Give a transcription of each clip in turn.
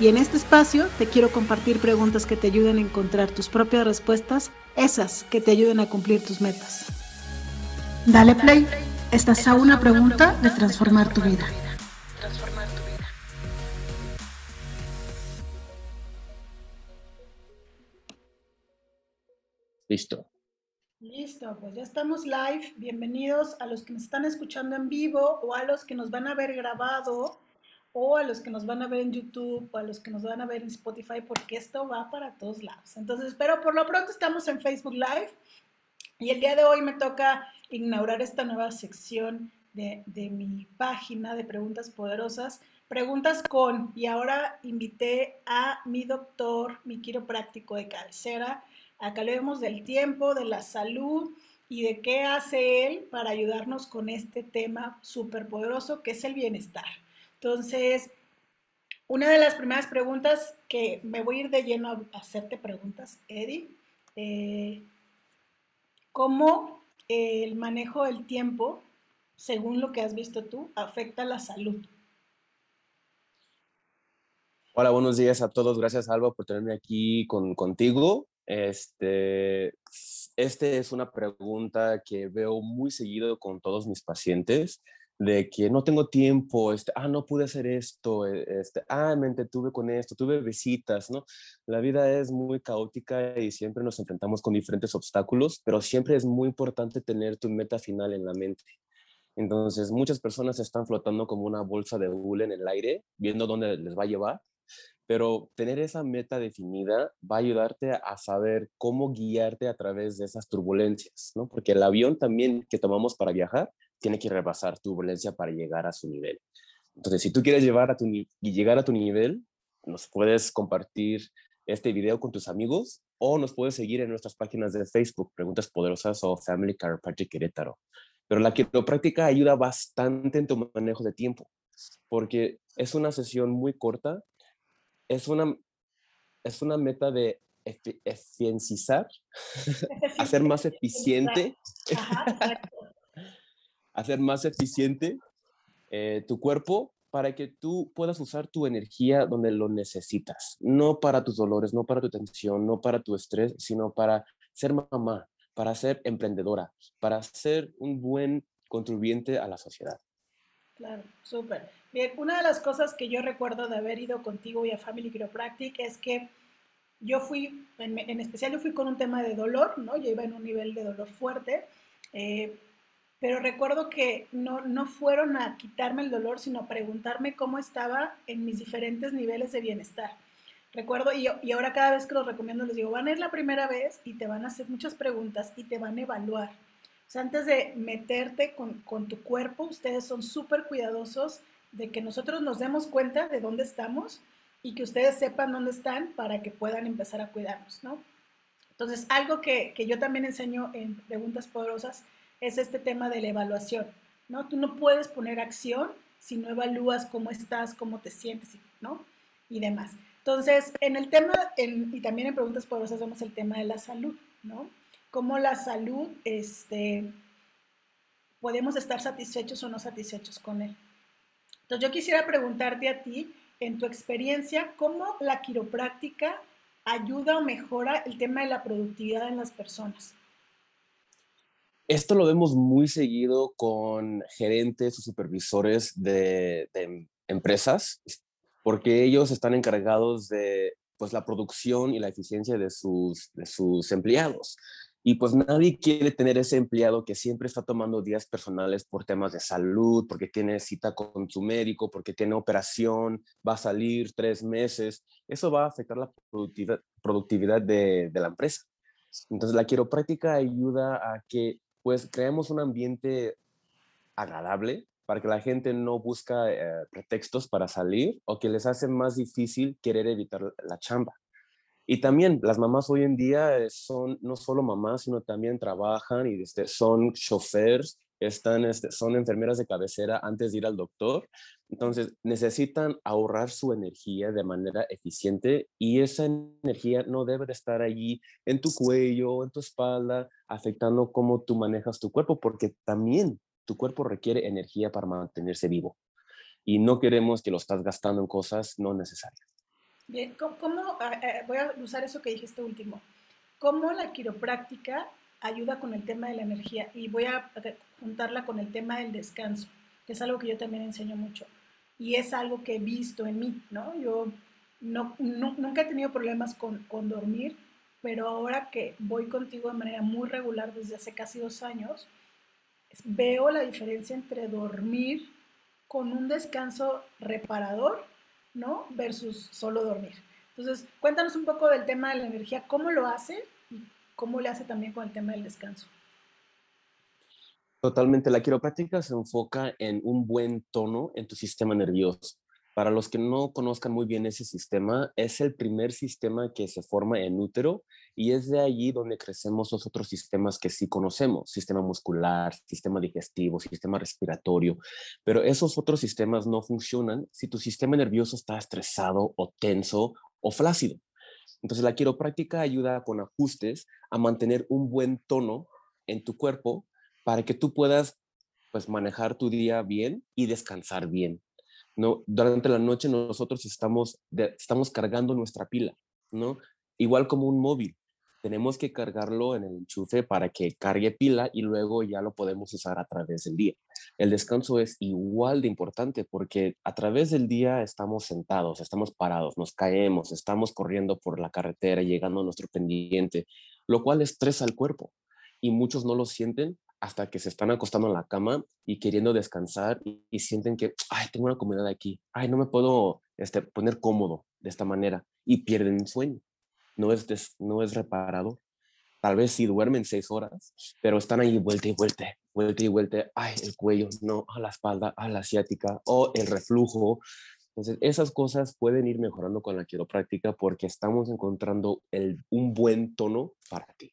Y en este espacio te quiero compartir preguntas que te ayuden a encontrar tus propias respuestas, esas que te ayuden a cumplir tus metas. Dale play, estás a una pregunta de transformar tu vida. Transformar tu vida. Listo. Listo, pues ya estamos live. Bienvenidos a los que nos están escuchando en vivo o a los que nos van a ver grabado o a los que nos van a ver en YouTube o a los que nos van a ver en Spotify porque esto va para todos lados. Entonces, pero por lo pronto estamos en Facebook Live y el día de hoy me toca inaugurar esta nueva sección de, de mi página de preguntas poderosas. Preguntas con, y ahora invité a mi doctor, mi quiropráctico de cabecera, Acá hablemos del tiempo, de la salud y de qué hace él para ayudarnos con este tema súper poderoso que es el bienestar. Entonces, una de las primeras preguntas que me voy a ir de lleno a hacerte preguntas, Eddie, eh, ¿cómo el manejo del tiempo, según lo que has visto tú, afecta la salud? Hola, buenos días a todos. Gracias, Alba, por tenerme aquí con, contigo. Este, este es una pregunta que veo muy seguido con todos mis pacientes, de que no tengo tiempo, este, ah, no pude hacer esto, e, este, ah, me entretuve con esto, tuve visitas, ¿no? La vida es muy caótica y siempre nos enfrentamos con diferentes obstáculos, pero siempre es muy importante tener tu meta final en la mente. Entonces, muchas personas están flotando como una bolsa de hule en el aire, viendo dónde les va a llevar, pero tener esa meta definida va a ayudarte a saber cómo guiarte a través de esas turbulencias, ¿no? Porque el avión también que tomamos para viajar tiene que rebasar turbulencia para llegar a su nivel. Entonces, si tú quieres llevar a tu y llegar a tu nivel, nos puedes compartir este video con tus amigos o nos puedes seguir en nuestras páginas de Facebook, Preguntas Poderosas o Family Chiropractic Querétaro. Pero la quiropráctica ayuda bastante en tu manejo de tiempo, porque es una sesión muy corta es una, es una meta de eficienciar, hacer más eficiente, hacer más eficiente eh, tu cuerpo para que tú puedas usar tu energía donde lo necesitas, no para tus dolores, no para tu tensión, no para tu estrés, sino para ser mamá, para ser emprendedora, para ser un buen contribuyente a la sociedad. Claro, súper. Bien, una de las cosas que yo recuerdo de haber ido contigo y a Family Chiropractic es que yo fui, en, especial yo fui con un tema de dolor, ¿no? Yo iba en un nivel de dolor fuerte, eh, pero recuerdo que no, no fueron a quitarme el dolor, sino a preguntarme cómo estaba en mis diferentes niveles de bienestar. Recuerdo, y, y ahora cada vez que los recomiendo les digo, van a ir la primera vez y te van a hacer muchas preguntas y te van a evaluar antes de meterte con, tu cuerpo, ustedes son súper cuidadosos de que nosotros nos demos cuenta de dónde estamos y que ustedes sepan dónde están para que puedan empezar a cuidarnos, ¿no? Entonces, algo que, yo también enseño en Preguntas Poderosas es este tema de la evaluación, ¿no? Tú no puedes poner acción si no evalúas cómo estás, cómo te sientes, ¿no? Y demás. Entonces, en el tema, y también en Preguntas Poderosas vemos el tema de la salud, ¿no? cómo la salud, este, podemos estar satisfechos o no satisfechos con él. Entonces yo quisiera preguntarte a ti, en tu experiencia, ¿cómo la quiropráctica ayuda o mejora el tema de la productividad en las personas? Esto lo vemos muy seguido con gerentes o supervisores de, de empresas, porque ellos están encargados de pues, la producción y la eficiencia de sus, de sus empleados. Y pues nadie quiere tener ese empleado que siempre está tomando días personales por temas de salud, porque tiene cita con su médico, porque tiene operación, va a salir tres meses. Eso va a afectar la productividad, productividad de, de la empresa. Entonces la quiropráctica ayuda a que pues creemos un ambiente agradable para que la gente no busca eh, pretextos para salir o que les hace más difícil querer evitar la chamba. Y también las mamás hoy en día eh, son no solo mamás, sino también trabajan y este, son choferes, están, este, son enfermeras de cabecera antes de ir al doctor. Entonces necesitan ahorrar su energía de manera eficiente y esa energía no debe de estar allí en tu cuello, en tu espalda, afectando cómo tú manejas tu cuerpo, porque también tu cuerpo requiere energía para mantenerse vivo. Y no queremos que lo estás gastando en cosas no necesarias. Bien, ¿cómo, voy a usar eso que dijiste último? ¿Cómo la quiropráctica ayuda con el tema de la energía? Y voy a juntarla con el tema del descanso, que es algo que yo también enseño mucho. Y es algo que he visto en mí, ¿no? Yo no, nunca he tenido problemas con, con dormir, pero ahora que voy contigo de manera muy regular desde hace casi dos años, veo la diferencia entre dormir con un descanso reparador ¿no? Versus solo dormir. Entonces, cuéntanos un poco del tema de la energía, cómo lo hace cómo le hace también con el tema del descanso. Totalmente, la quiropráctica se enfoca en un buen tono en tu sistema nervioso. Para los que no conozcan muy bien ese sistema, es el primer sistema que se forma en útero y es de allí donde crecemos los otros sistemas que sí conocemos, sistema muscular, sistema digestivo, sistema respiratorio, pero esos otros sistemas no funcionan si tu sistema nervioso está estresado o tenso o flácido. Entonces la quiropráctica ayuda con ajustes a mantener un buen tono en tu cuerpo para que tú puedas pues manejar tu día bien y descansar bien. ¿no? Durante la noche nosotros estamos, estamos cargando nuestra pila, ¿no? Igual como un móvil. Tenemos que cargarlo en el enchufe para que cargue pila y luego ya lo podemos usar a través del día. El descanso es igual de importante porque a través del día estamos sentados, estamos parados, nos caemos, estamos corriendo por la carretera, llegando a nuestro pendiente, lo cual estresa al cuerpo y muchos no lo sienten hasta que se están acostando en la cama y queriendo descansar y, sienten que, ay, tengo una comodidad aquí, ay, no me puedo este, poner cómodo de esta manera y pierden sueño. No es, no es reparado. Tal vez sí duermen seis horas, pero están ahí vuelta y vuelta, vuelta y vuelta, ay, el cuello, no, a la espalda, a la asiática o el reflujo. Entonces, esas cosas pueden ir mejorando con la quiropráctica porque estamos encontrando el, un buen tono para ti.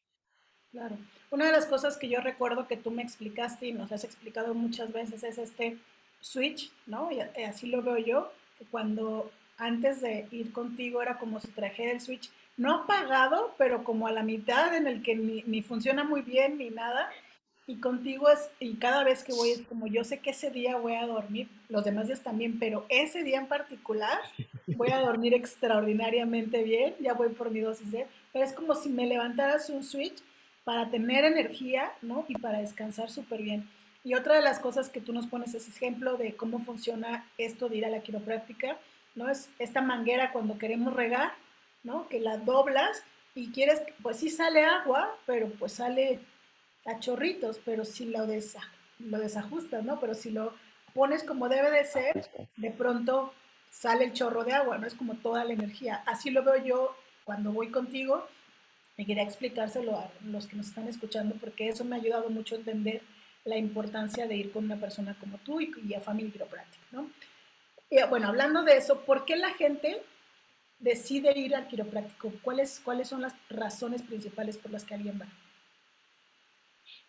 Claro. Una de las cosas que yo recuerdo que tú me explicaste y nos has explicado muchas veces es este switch, ¿no? Y así lo veo yo, que cuando antes de ir contigo era como si trajera el switch, no apagado, pero como a la mitad en el que ni, funciona muy bien ni nada. Y contigo es, y cada vez que voy es como yo sé que ese día voy a dormir, los demás días también, pero ese día en particular voy a dormir extraordinariamente bien, ya voy por mi dosis de, pero es como si me levantaras un switch para tener energía, ¿no? Y para descansar súper bien. Y otra de las cosas que tú nos pones es ejemplo de cómo funciona esto de ir a la quiropráctica, ¿no? Es esta manguera cuando queremos regar, ¿no? Que la doblas y quieres, pues sí sale agua, pero pues sale a chorritos, pero si lo, lo desajustas, ¿no? Pero si lo pones como debe de ser, de pronto sale el chorro de agua, ¿no? Es como toda la energía. Así lo veo yo cuando voy contigo y quería explicárselo a los que nos están escuchando porque eso me ha ayudado mucho a entender la importancia de ir con una persona como tú y, a Family Chiropractic, ¿no? Y, bueno, hablando de eso, ¿por qué la gente decide ir al quiropráctico? ¿Cuáles, ¿Cuáles son las razones principales por las que alguien va?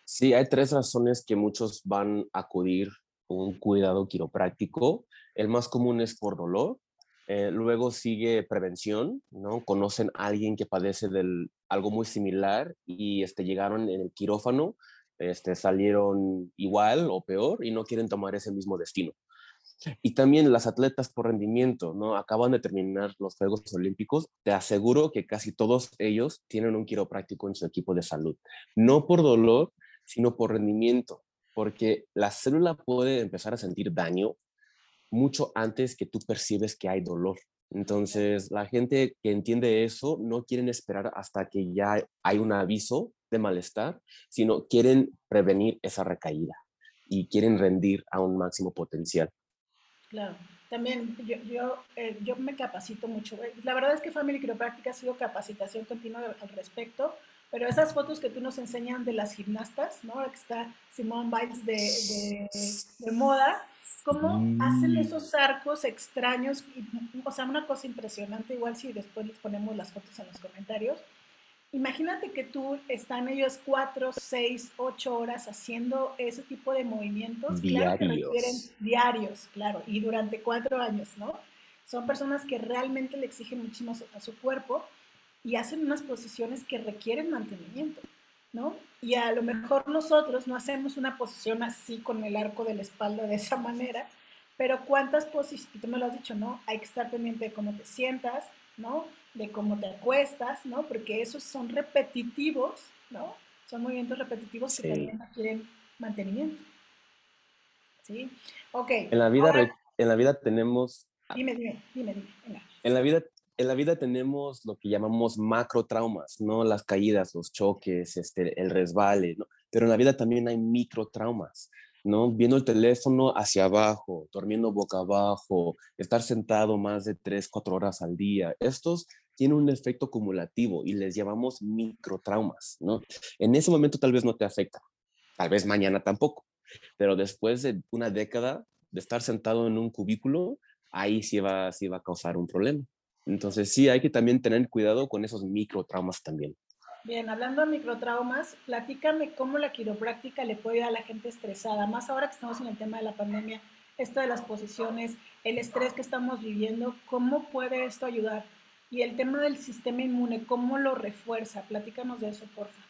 Sí, hay tres razones que muchos van a acudir a un cuidado quiropráctico. El más común es por dolor, eh, luego sigue prevención, ¿no? Conocen a alguien que padece de algo muy similar y este, llegaron en el quirófano, este, salieron igual o peor y no quieren tomar ese mismo destino. Y también las atletas por rendimiento, ¿no? Acaban de terminar los Juegos Olímpicos. Te aseguro que casi todos ellos tienen un quiropráctico en su equipo de salud. No por dolor, sino por rendimiento, porque la célula puede empezar a sentir daño mucho antes que tú percibes que hay dolor. Entonces, la gente que entiende eso no quieren esperar hasta que ya hay un aviso de malestar, sino quieren prevenir esa recaída y quieren rendir a un máximo potencial. Claro, también yo, yo, eh, yo me capacito mucho. La verdad es que Family Quiropráctica ha sido capacitación continua al respecto, pero esas fotos que tú nos enseñan de las gimnastas, ¿no? Ahora que está Simone Biles de, de, de moda, cómo hacen esos arcos extraños, o sea, una cosa impresionante, igual si después les ponemos las fotos en los comentarios. Imagínate que tú están ellos cuatro, seis, ocho horas haciendo ese tipo de movimientos. Diarios. Claro que requieren diarios, claro, y durante cuatro años, ¿no? Son personas que realmente le exigen muchísimo a su cuerpo y hacen unas posiciones que requieren mantenimiento, ¿no? Y a lo mejor nosotros no hacemos una posición así con el arco de la espalda de esa manera, pero cuántas posiciones, tú me lo has dicho, ¿no? Hay que estar pendiente de cómo te sientas, ¿no? De cómo te acuestas, ¿no? Porque esos son repetitivos, ¿no? Son movimientos repetitivos que también requieren mantenimiento. ¿Sí? Ok. En la vida, en la vida tenemos... Dime, dime, dime, dime. En la vida en la vida tenemos lo que llamamos macro traumas, ¿no? Las caídas, los choques, este, el resbale, ¿no? Pero en la vida también hay micro traumas, ¿no? Viendo el teléfono hacia abajo, durmiendo boca abajo, estar sentado más de 3, 4 horas al día. Estos tienen un efecto acumulativo y les llamamos microtraumas, ¿no? En ese momento tal vez no te afecta, tal vez mañana tampoco, pero después de una década de estar sentado en un cubículo, ahí sí va, sí va a causar un problema. Entonces sí, hay que también tener cuidado con esos microtraumas también. Bien, hablando de microtraumas, platícame cómo la quiropráctica le puede ayudar a la gente estresada, más ahora que estamos en el tema de la pandemia, esto de las posiciones, el estrés que estamos viviendo, ¿cómo puede esto ayudar? Y el tema del sistema inmune, ¿cómo lo refuerza? Platícanos de eso, porfa.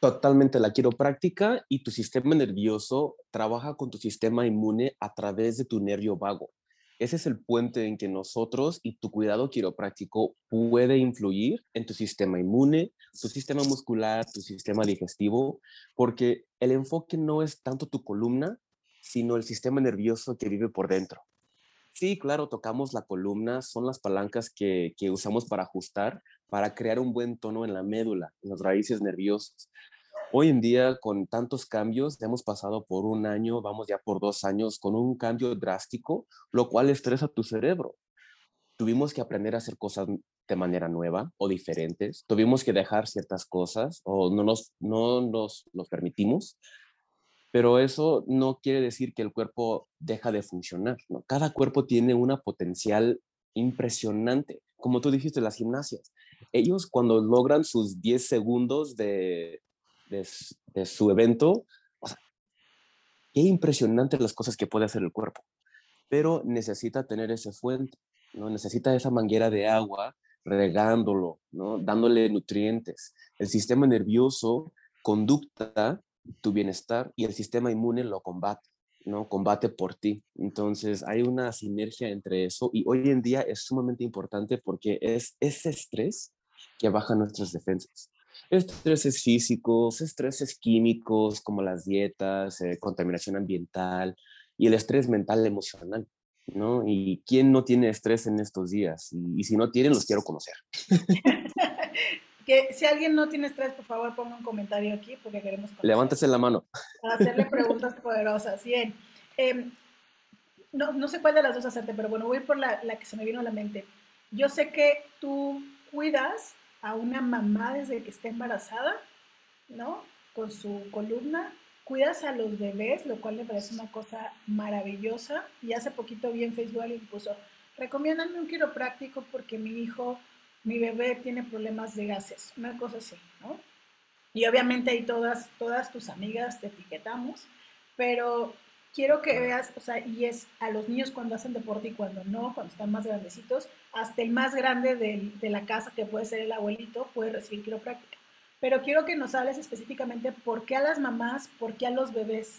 Totalmente, la quiropráctica y tu sistema nervioso trabaja con tu sistema inmune a través de tu nervio vago. Ese es el puente en que nosotros y tu cuidado quiropráctico puede influir en tu sistema inmune, tu sistema muscular, tu sistema digestivo, porque el enfoque no es tanto tu columna, sino el sistema nervioso que vive por dentro. Sí, claro, tocamos la columna, son las palancas que, que usamos para ajustar, para crear un buen tono en la médula, en las raíces nerviosas. Hoy en día, con tantos cambios, hemos pasado por un año, vamos ya por dos años, con un cambio drástico, lo cual estresa tu cerebro. Tuvimos que aprender a hacer cosas de manera nueva o diferentes. Tuvimos que dejar ciertas cosas o no nos, no nos los permitimos. Pero eso no quiere decir que el cuerpo deja de funcionar. ¿no? Cada cuerpo tiene una potencial impresionante. Como tú dijiste, las gimnasias. Ellos cuando logran sus 10 segundos de, de, su evento. O qué impresionante las cosas que puede hacer el cuerpo. Pero necesita tener ese fuente, ¿no? Necesita esa manguera de agua regándolo, ¿no? Dándole nutrientes. El sistema nervioso conducta tu bienestar y el sistema inmune lo combate, ¿no? Combate por ti. Entonces hay una sinergia entre eso y hoy en día es sumamente importante porque es ese estrés que baja nuestras defensas estreses físicos, estreses químicos como las dietas, eh, contaminación ambiental y el estrés mental emocional, ¿no? ¿Y quién no tiene estrés en estos días? Y, si no tienen, los quiero conocer. que si alguien no tiene estrés, por favor ponga un comentario aquí porque queremos conocer. Levántese la mano. hacerle preguntas poderosas. Bien. Em, no, no, sé cuál de las dos hacerte, pero bueno, voy por la, la que se me vino a la mente. Yo sé que tú cuidas a una mamá desde que está embarazada, ¿no? Con su columna. Cuidas a los bebés, lo cual me parece una cosa maravillosa. Y hace poquito vi en Facebook alguien puso, recomiéndame un quiropráctico porque mi hijo, mi bebé tiene problemas de gases, una cosa así, ¿no? Y obviamente ahí todas, todas tus amigas te etiquetamos, pero quiero que veas, o sea, y es a los niños cuando hacen deporte y cuando no, cuando están más grandecitos, hasta el más grande de, de la casa, que puede ser el abuelito, puede recibir quiropráctica. Pero quiero que nos hables específicamente por qué a las mamás, por qué a los bebés.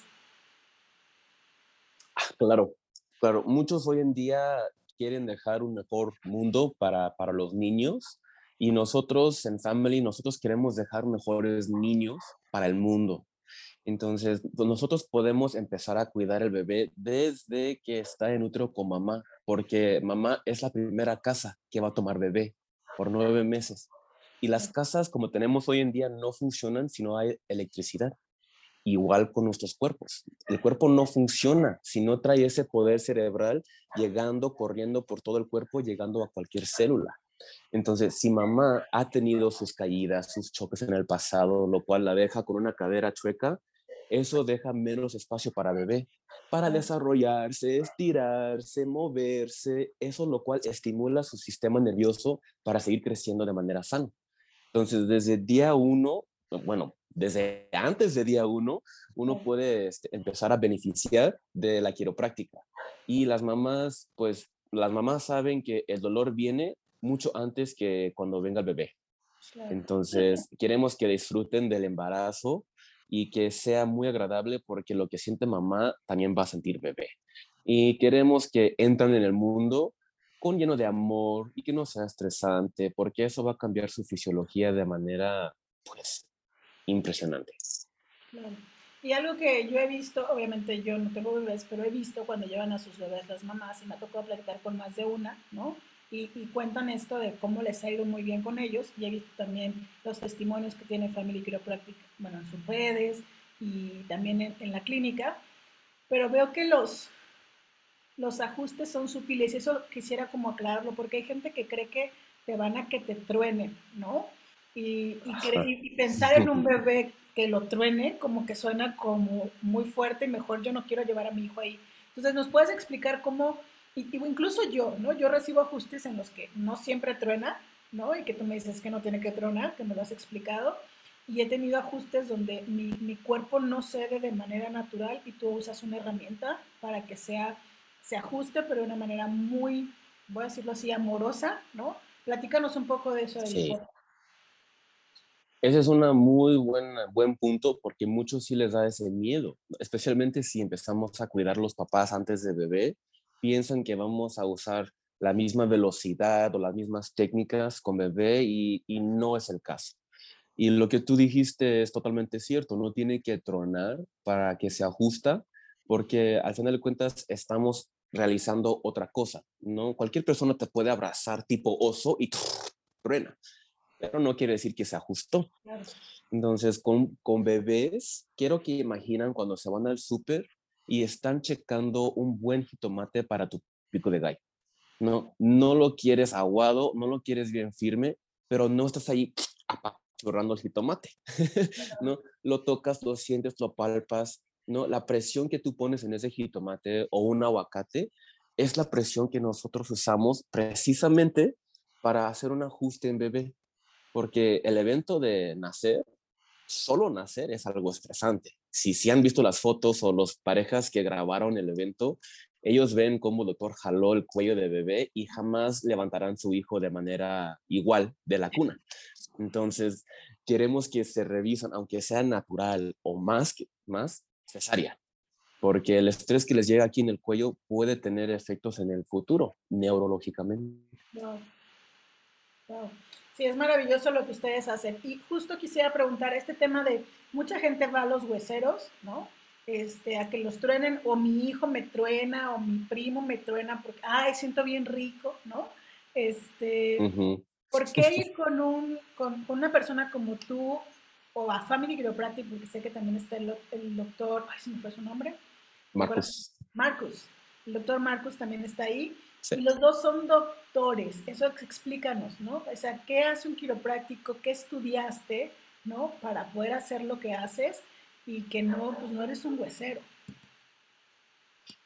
Ah, claro, claro. Muchos hoy en día quieren dejar un mejor mundo para, para los niños y nosotros en Family, nosotros queremos dejar mejores niños para el mundo. Entonces, pues, nosotros podemos empezar a cuidar el bebé desde que está en útero con mamá, porque mamá es la primera casa que va a tomar bebé por nueve meses. Y las casas como tenemos hoy en día no funcionan si no hay electricidad. Igual con nuestros cuerpos. El cuerpo no funciona si no trae ese poder cerebral llegando, corriendo por todo el cuerpo, llegando a cualquier célula. Entonces, si mamá ha tenido sus caídas, sus choques en el pasado, lo cual la deja con una cadera chueca, eso deja menos espacio para bebé, para desarrollarse, estirarse, moverse, eso lo cual estimula su sistema nervioso para seguir creciendo de manera sana. Entonces, desde día uno, bueno, desde antes de día uno, uno puede este, empezar a beneficiar de la quiropráctica. Y las mamás, pues, las mamás saben que el dolor viene mucho antes que cuando venga el bebé. Entonces, queremos que disfruten del embarazo y que sea muy agradable porque lo que siente mamá también va a sentir bebé. Y queremos que entren en el mundo con lleno de amor y que no sea estresante porque eso va a cambiar su fisiología de manera, pues, impresionante. Y algo que yo he visto, obviamente yo no tengo bebés, pero he visto cuando llevan a sus bebés las mamás y me ha tocado platicar con más de una, ¿no? Y, cuentan esto de cómo les ha ido muy bien con ellos. Y he visto también los testimonios que tiene Family Chiropractic, bueno, en sus redes y también en, en, la clínica. Pero veo que los, los ajustes son sutiles y eso quisiera como aclararlo, porque hay gente que cree que te van a que te truenen, ¿no? Y, y, pensar en un bebé que lo truene, como que suena como muy fuerte y mejor yo no quiero llevar a mi hijo ahí. Entonces, ¿nos puedes explicar cómo, incluso yo, ¿no? Yo recibo ajustes en los que no siempre truena, ¿no? Y que tú me dices que no tiene que tronar, que me lo has explicado. Y he tenido ajustes donde mi, mi cuerpo no cede de manera natural y tú usas una herramienta para que sea, se ajuste, pero de una manera muy, voy a decirlo así, amorosa, ¿no? Platícanos un poco de eso. Sí. Ese es un muy buen, buen punto porque muchos sí les da ese miedo, especialmente si empezamos a cuidar los papás antes de bebé, piensan que vamos a usar la misma velocidad o las mismas técnicas con bebé y, y no es el caso. Y lo que tú dijiste es totalmente cierto, no tiene que tronar para que se ajusta, porque al final de cuentas estamos realizando otra cosa, ¿no? Cualquier persona te puede abrazar tipo oso y truena pero no quiere decir que se ajustó. Entonces, con, con bebés, quiero que imaginan cuando se van al súper y están checando un buen jitomate para tu pico de gallo. No, no lo quieres aguado, no lo quieres bien firme, pero no estás ahí apachurrando el jitomate. no, lo tocas, lo sientes, lo palpas. No, la presión que tú pones en ese jitomate o un aguacate es la presión que nosotros usamos precisamente para hacer un ajuste en bebé porque el evento de nacer, solo nacer es algo estresante. Si, si han visto las fotos o las parejas que grabaron el evento, ellos ven cómo el doctor jaló el cuello de bebé y jamás levantarán su hijo de manera igual de la cuna. Entonces, queremos que se revisan, aunque sea natural o más, más cesárea, porque el estrés que les llega aquí en el cuello puede tener efectos en el futuro, neurológicamente. Sí, es maravilloso lo que ustedes hacen. Y justo quisiera preguntar este tema de mucha gente va a los hueseros, ¿no? Este, a que los truenen, o mi hijo me truena, o mi primo me truena, porque, ay, siento bien rico, ¿no? Este, ¿por qué ir con, un, con, una persona como tú, o a Family Chiropractic, porque sé que también está el, doctor, ay, ¿se me fue su nombre? Marcus. Marcus. El doctor Marcus también está ahí. Y los dos son doctores, eso explícanos, ¿no? O sea, ¿qué hace un quiropráctico? ¿Qué estudiaste, ¿no? Para poder hacer lo que haces y que no, pues no eres un huesero.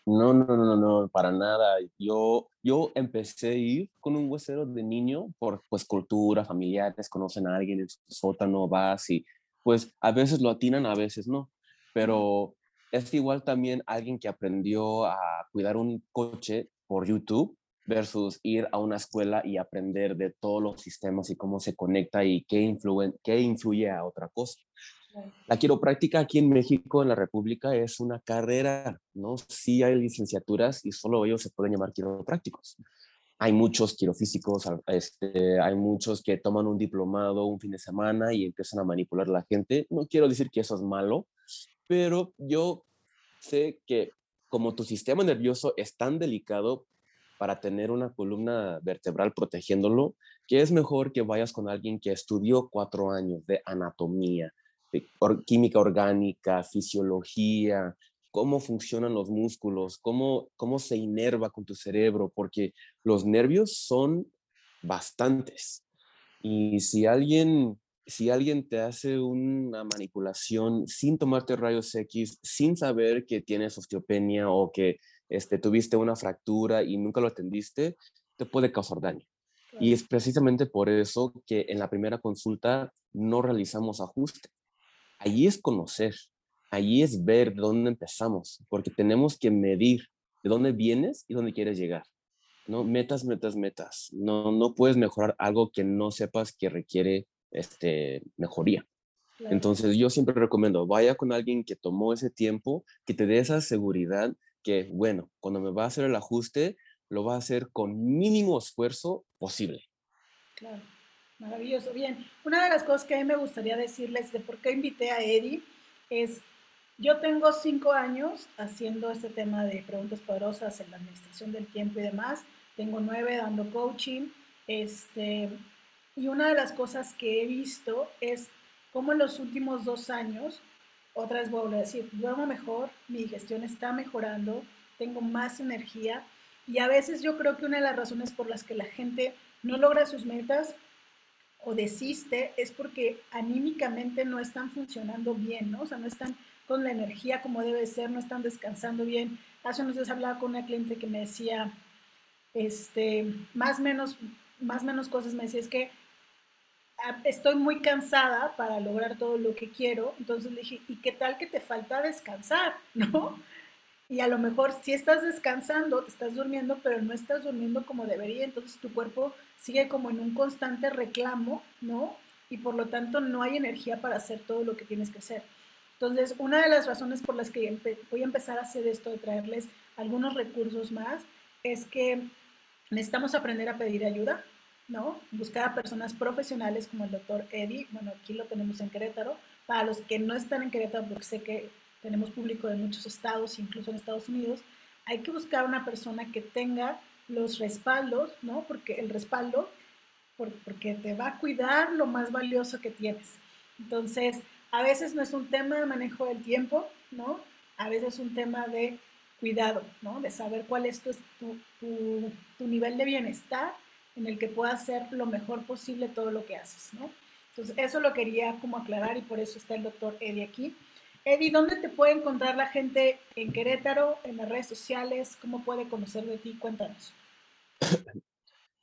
No, no, no, no, para nada. Yo, yo empecé a ir con un huesero de niño por pues cultura, familiares, conocen a alguien en su sótano, vas y pues a veces lo atinan, a veces no. Pero es igual también alguien que aprendió a cuidar un coche por YouTube versus ir a una escuela y aprender de todos los sistemas y cómo se conecta y qué, influye, qué influye a otra cosa. La quiropráctica aquí en México, en la República, es una carrera, ¿no? Sí hay licenciaturas y solo ellos se pueden llamar quiroprácticos. Hay muchos quirofísicos, este, hay muchos que toman un diplomado un fin de semana y empiezan a manipular a la gente. No quiero decir que eso es malo, pero yo sé que como tu sistema nervioso es tan delicado para tener una columna vertebral protegiéndolo, que es mejor que vayas con alguien que estudió cuatro años de anatomía, química orgánica, fisiología, cómo funcionan los músculos, cómo, cómo se inerva con tu cerebro, porque los nervios son bastantes. Y si alguien si alguien te hace una manipulación sin tomarte rayos X, sin saber que tienes osteopenia o que este, tuviste una fractura y nunca lo atendiste, te puede causar daño. Y es precisamente por eso que en la primera consulta no realizamos ajuste. Allí es conocer, allí es ver de dónde empezamos, porque tenemos que medir de dónde vienes y dónde quieres llegar. ¿no? Metas, metas, metas. No, no puedes mejorar algo que no sepas que requiere este, mejoría. Entonces yo siempre recomiendo, vaya con alguien que tomó ese tiempo, que te dé esa seguridad que, bueno, cuando me va a hacer el ajuste, lo va a hacer con mínimo esfuerzo posible. Claro, maravilloso. Bien, una de las cosas que a mí me gustaría decirles de por qué invité a Eddie es, yo tengo cinco años haciendo este tema de preguntas poderosas en la administración del tiempo y demás, tengo nueve dando coaching, este, y una de las cosas que he visto es cómo en los últimos dos años, otra vez vuelvo a decir, duermo mejor, mi digestión está mejorando, tengo más energía y a veces yo creo que una de las razones por las que la gente no logra sus metas o desiste es porque anímicamente no están funcionando bien, ¿no? O sea, no están con la energía como debe ser, no están descansando bien. Hace unos días hablaba con una cliente que me decía, este, más menos, más menos cosas, me decía, es que estoy muy cansada para lograr todo lo que quiero, entonces le dije, ¿y qué tal que te falta descansar? ¿No? Y a lo mejor si estás descansando, estás durmiendo, pero no estás durmiendo como debería, entonces tu cuerpo sigue como en un constante reclamo, ¿no? Y por lo tanto no hay energía para hacer todo lo que tienes que hacer. Entonces, una de las razones por las que voy a empezar a hacer esto, de traerles algunos recursos más, es que necesitamos aprender a pedir ayuda, ¿no? Buscar a personas profesionales como el doctor Eddie, bueno, aquí lo tenemos en Querétaro, para los que no están en Querétaro, porque sé que tenemos público de muchos estados, incluso en Estados Unidos, hay que buscar una persona que tenga los respaldos, ¿no? Porque el respaldo, porque te va a cuidar lo más valioso que tienes. Entonces, a veces no es un tema de manejo del tiempo, ¿no? A veces es un tema de cuidado, ¿no? De saber cuál es tu, tu, tu nivel de bienestar en el que puedas hacer lo mejor posible todo lo que haces, ¿no? Entonces, eso lo quería como aclarar y por eso está el doctor Eddie aquí. Eddie, ¿dónde te puede encontrar la gente en Querétaro, en las redes sociales? ¿Cómo puede conocer de ti? Cuéntanos.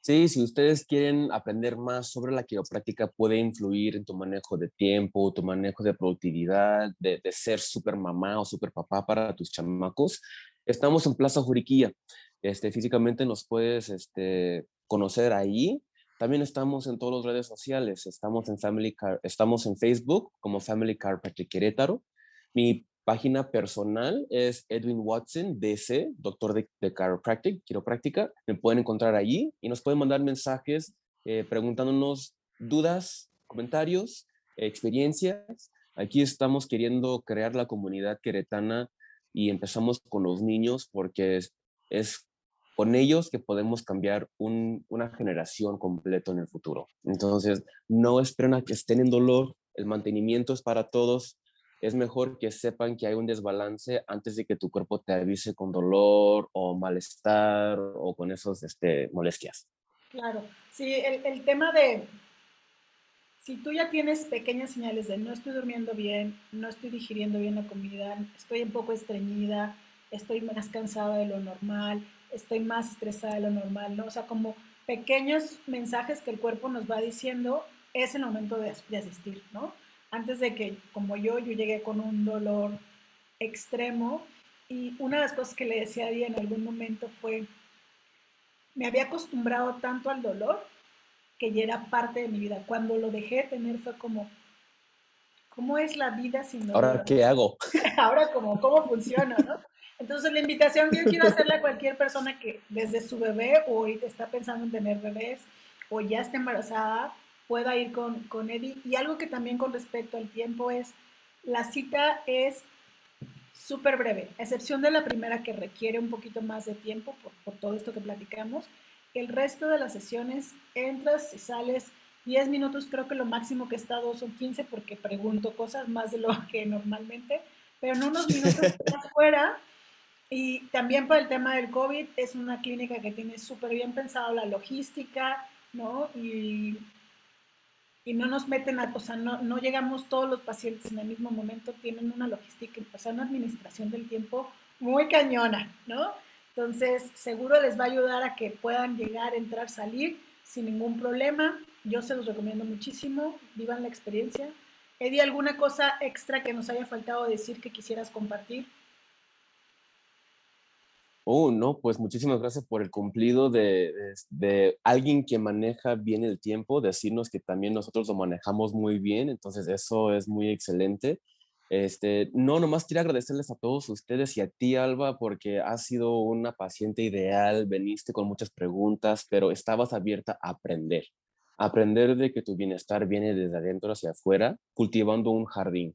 Sí, si ustedes quieren aprender más sobre la quiropráctica, puede influir en tu manejo de tiempo, tu manejo de productividad, de, ser super mamá o super papá para tus chamacos. Estamos en Plaza Juriquilla. Este, físicamente nos puedes este, conocer ahí. También estamos en todas las redes sociales. Estamos en, Family Car, estamos en Facebook como Family Chiropractic Querétaro. Mi página personal es Edwin Watson, DC, doctor de, de chiropractic, quiropráctica. Me pueden encontrar allí y nos pueden mandar mensajes eh, preguntándonos dudas, comentarios, experiencias. Aquí estamos queriendo crear la comunidad queretana y empezamos con los niños porque es, es con ellos que podemos cambiar una generación completa en el futuro. Entonces, no esperen a que estén en dolor, el mantenimiento es para todos. Es mejor que sepan que hay un desbalance antes de que tu cuerpo te avise con dolor o malestar o con esas este, molestias. Claro, sí, el, el tema de, si tú ya tienes pequeñas señales de no estoy durmiendo bien, no estoy digiriendo bien la comida, estoy un poco estreñida, estoy más cansada de lo normal, estoy más estresada de lo normal, ¿no? O sea, como pequeños mensajes que el cuerpo nos va diciendo, es el momento de, asistir, ¿no? Antes de que, como yo, yo llegué con un dolor extremo y una de las cosas que le decía a Día en algún momento fue, me había acostumbrado tanto al dolor que ya era parte de mi vida. Cuando lo dejé tener fue como, ¿cómo es la vida sin dolor? ¿Ahora qué hago? Ahora como, ¿cómo funciona, no? Entonces, la invitación que yo quiero hacerle a cualquier persona que desde su bebé o está pensando en tener bebés o ya está embarazada, pueda ir con, con Eddie. Y algo que también con respecto al tiempo es, la cita es súper breve, a excepción de la primera que requiere un poquito más de tiempo por, por todo esto que platicamos. El resto de las sesiones, entras y sales 10 minutos, creo que lo máximo que he estado son 15 porque pregunto cosas más de lo que normalmente, pero en unos minutos estás fuera y también para el tema del COVID, es una clínica que tiene súper bien pensado la logística, ¿no? Y, y no nos meten a, o sea, no, no llegamos todos los pacientes en el mismo momento, tienen una logística, o sea, una administración del tiempo muy cañona, ¿no? Entonces, seguro les va a ayudar a que puedan llegar, entrar, salir sin ningún problema. Yo se los recomiendo muchísimo, vivan la experiencia. Eddie, ¿alguna cosa extra que nos haya faltado decir que quisieras compartir? Oh, no, pues muchísimas gracias por el cumplido de, de, alguien que maneja bien el tiempo, decirnos que también nosotros lo manejamos muy bien, entonces eso es muy excelente. Este, no, nomás quiero agradecerles a todos ustedes y a ti, Alba, porque has sido una paciente ideal, veniste con muchas preguntas, pero estabas abierta a aprender. Aprender de que tu bienestar viene desde adentro hacia afuera, cultivando un jardín.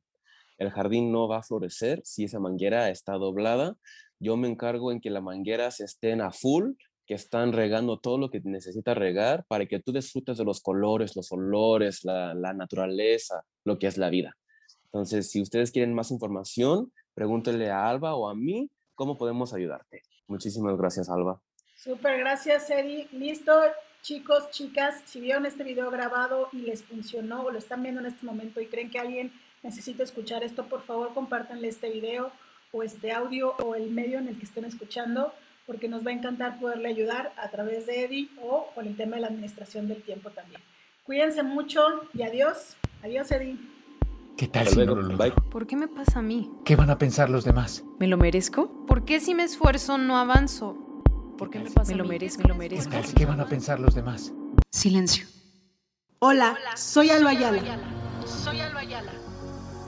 El jardín no va a florecer si esa manguera está doblada. Yo me encargo en que las mangueras estén a full, que están regando todo lo que necesita regar para que tú disfrutes de los colores, los olores, la, naturaleza, lo que es la vida. Entonces, si ustedes quieren más información, pregúntenle a Alba o a mí cómo podemos ayudarte. Muchísimas gracias, Alba. Súper, gracias, Eddie. Listo, chicos, chicas, si vieron este video grabado y les funcionó o lo están viendo en este momento y creen que alguien necesita escuchar esto, por favor, compártanle este video o este audio o el medio en el que estén escuchando, porque nos va a encantar poderle ayudar a través de Eddie o con el tema de la administración del tiempo también. Cuídense mucho y adiós. Adiós, Eddie. ¿Qué tal si no lo logro? ¿Por qué me pasa a mí? ¿Qué van a pensar los demás? ¿Me lo merezco? ¿Por qué si me esfuerzo no avanzo? ¿Por qué me pasa Me lo merezco, me lo merezco. ¿Qué, tal, ¿Qué van a pensar los demás? Silencio. Hola, soy Alba Ayala. Soy Alba Ayala.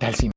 Tal si